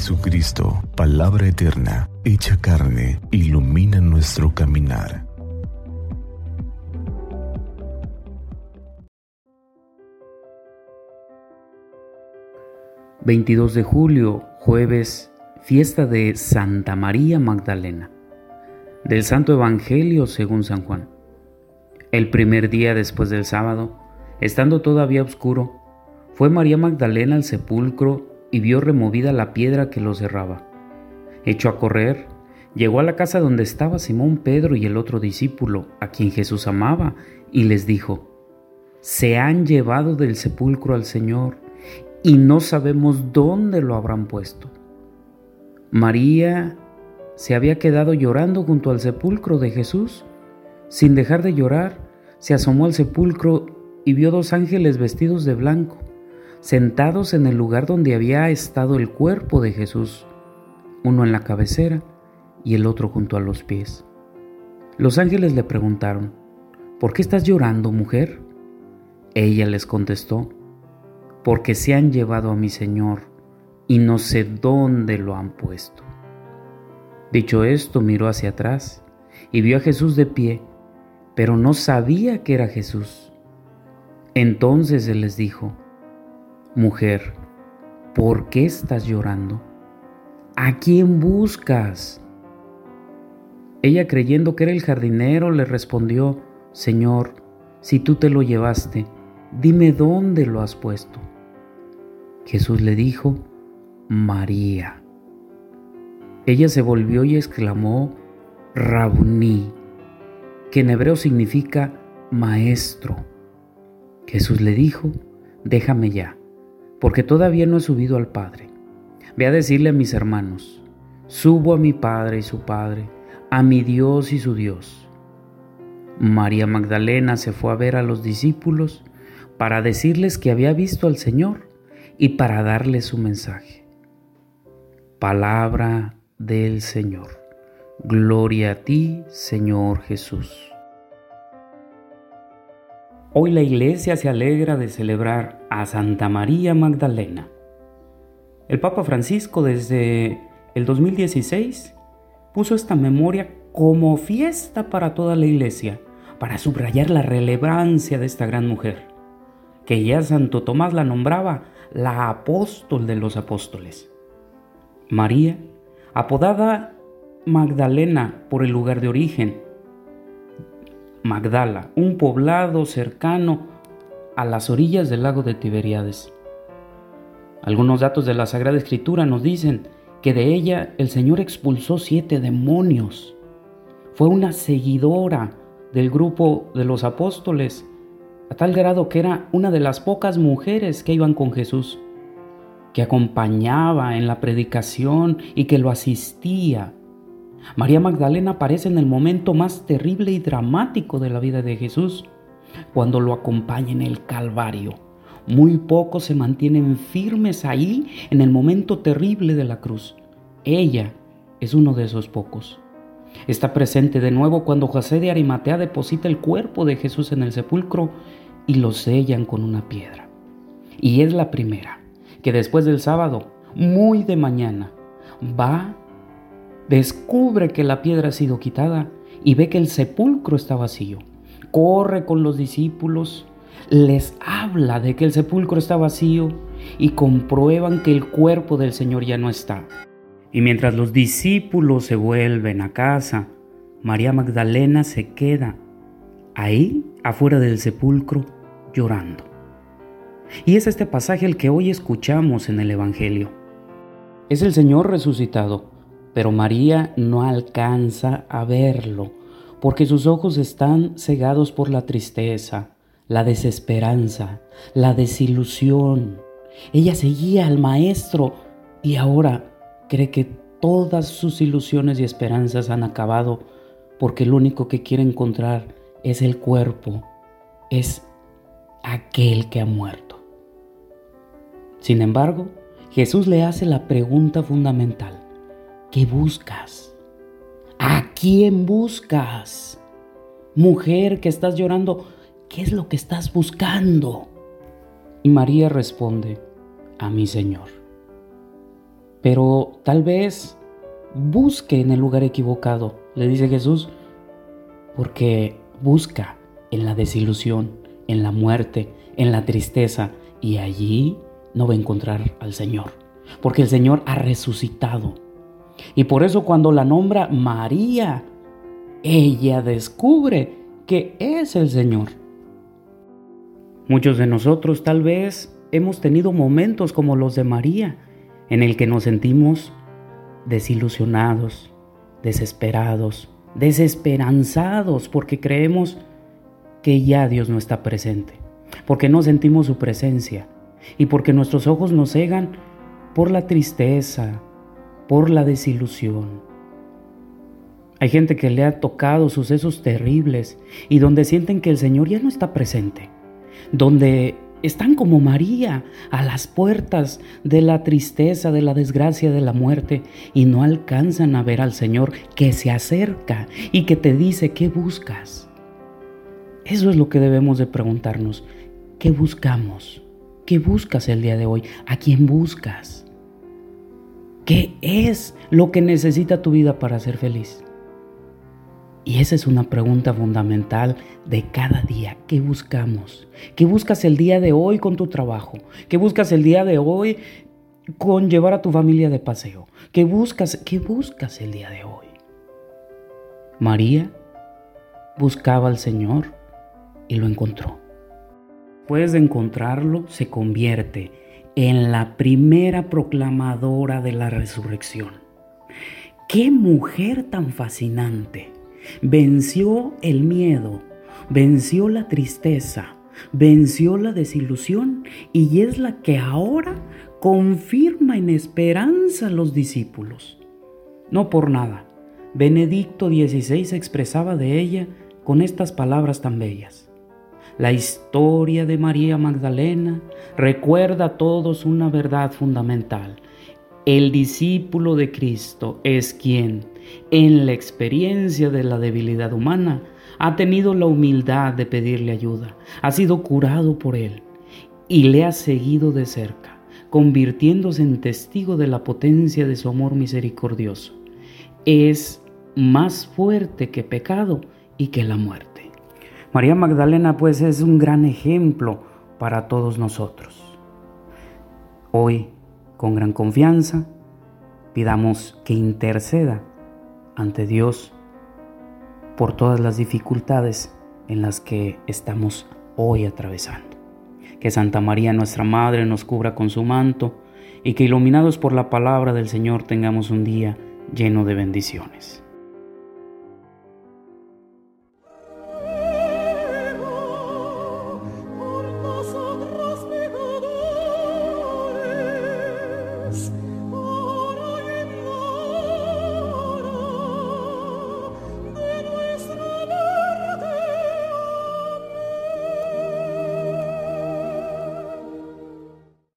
Jesucristo, palabra eterna, hecha carne, ilumina nuestro caminar. ...22 de julio, jueves, fiesta de Santa María Magdalena... ...del Santo Evangelio según San Juan... ...el primer día después del sábado... ...estando todavía oscuro... ...fue María Magdalena al sepulcro y vio removida la piedra que lo cerraba. Echó a correr, llegó a la casa donde estaba Simón Pedro y el otro discípulo, a quien Jesús amaba, y les dijo, Se han llevado del sepulcro al Señor, y no sabemos dónde lo habrán puesto. María se había quedado llorando junto al sepulcro de Jesús. Sin dejar de llorar, se asomó al sepulcro y vio dos ángeles vestidos de blanco sentados en el lugar donde había estado el cuerpo de Jesús, uno en la cabecera y el otro junto a los pies. Los ángeles le preguntaron, ¿por qué estás llorando, mujer? Ella les contestó, porque se han llevado a mi Señor y no sé dónde lo han puesto. Dicho esto, miró hacia atrás y vio a Jesús de pie, pero no sabía que era Jesús. Entonces él les dijo, Mujer, ¿por qué estás llorando? ¿A quién buscas? Ella creyendo que era el jardinero le respondió, Señor, si tú te lo llevaste, dime dónde lo has puesto. Jesús le dijo, María. Ella se volvió y exclamó, Rabuní, que en hebreo significa maestro. Jesús le dijo, déjame ya porque todavía no he subido al Padre. Ve a decirle a mis hermanos, subo a mi Padre y su Padre, a mi Dios y su Dios. María Magdalena se fue a ver a los discípulos para decirles que había visto al Señor y para darles su mensaje. Palabra del Señor. Gloria a ti, Señor Jesús. Hoy la iglesia se alegra de celebrar a Santa María Magdalena. El Papa Francisco desde el 2016 puso esta memoria como fiesta para toda la iglesia, para subrayar la relevancia de esta gran mujer, que ya Santo Tomás la nombraba la apóstol de los apóstoles. María, apodada Magdalena por el lugar de origen, Magdala, un poblado cercano a las orillas del lago de Tiberíades. Algunos datos de la Sagrada Escritura nos dicen que de ella el Señor expulsó siete demonios. Fue una seguidora del grupo de los apóstoles, a tal grado que era una de las pocas mujeres que iban con Jesús, que acompañaba en la predicación y que lo asistía María Magdalena aparece en el momento más terrible y dramático de la vida de Jesús, cuando lo acompaña en el Calvario. Muy pocos se mantienen firmes ahí en el momento terrible de la cruz. Ella es uno de esos pocos. Está presente de nuevo cuando José de Arimatea deposita el cuerpo de Jesús en el sepulcro y lo sellan con una piedra. Y es la primera, que después del sábado, muy de mañana, va descubre que la piedra ha sido quitada y ve que el sepulcro está vacío. Corre con los discípulos, les habla de que el sepulcro está vacío y comprueban que el cuerpo del Señor ya no está. Y mientras los discípulos se vuelven a casa, María Magdalena se queda ahí afuera del sepulcro llorando. Y es este pasaje el que hoy escuchamos en el Evangelio. Es el Señor resucitado pero María no alcanza a verlo, porque sus ojos están cegados por la tristeza, la desesperanza, la desilusión. Ella seguía al Maestro y ahora cree que todas sus ilusiones y esperanzas han acabado porque lo único que quiere encontrar es el cuerpo, es aquel que ha muerto. Sin embargo, Jesús le hace la pregunta fundamental. ¿Qué buscas? ¿A quién buscas? Mujer que estás llorando, ¿qué es lo que estás buscando? Y María responde, a mi Señor. pero tal vez busque en el lugar equivocado, le dice Jesús, porque busca en la desilusión, en la muerte, en la tristeza, y allí no va a encontrar al Señor, porque el Señor ha resucitado. Y por eso cuando la nombra María, ella descubre que es el Señor. Muchos de nosotros tal vez hemos tenido momentos como los de María, en el que nos sentimos desilusionados, desesperados, desesperanzados porque creemos que ya Dios no está presente, porque no sentimos su presencia y porque nuestros ojos nos cegan por la tristeza, por la desilusión. Hay gente que le ha tocado sucesos terribles y donde sienten que el Señor ya no está presente, donde están como María a las puertas de la tristeza, de la desgracia, de la muerte y no alcanzan a ver al Señor que se acerca y que te dice, ¿qué buscas? Eso es lo que debemos de preguntarnos. ¿Qué buscamos? ¿Qué buscas el día de hoy? ¿A quién buscas? ¿Qué es lo que necesita tu vida para ser feliz? Y esa es una pregunta fundamental de cada día. ¿Qué buscamos? ¿Qué buscas el día de hoy con tu trabajo? ¿Qué buscas el día de hoy con llevar a tu familia de paseo? ¿Qué buscas? ¿Qué buscas el día de hoy? María buscaba al Señor y lo encontró. De encontrarlo, se convierte en la primera proclamadora de la resurrección. ¡Qué mujer tan fascinante! venció el miedo, venció la tristeza, venció la desilusión y es la que ahora confirma en esperanza a los discípulos. No por nada, Benedicto XVI expresaba de ella con estas palabras tan bellas. La historia de María Magdalena recuerda a todos una verdad fundamental. El discípulo de Cristo es quien, en la experiencia de la debilidad humana, ha tenido la humildad de pedirle ayuda, ha sido curado por él y le ha seguido de cerca, convirtiéndose en testigo de la potencia de su amor misericordioso. Es más fuerte que pecado y que la muerte. María Magdalena pues es un gran ejemplo para todos nosotros. Hoy, con gran confianza, pidamos que interceda ante Dios por todas las dificultades en las que estamos hoy atravesando. Que Santa María, nuestra Madre, nos cubra con su manto y que iluminados por la palabra del Señor tengamos un día lleno de bendiciones.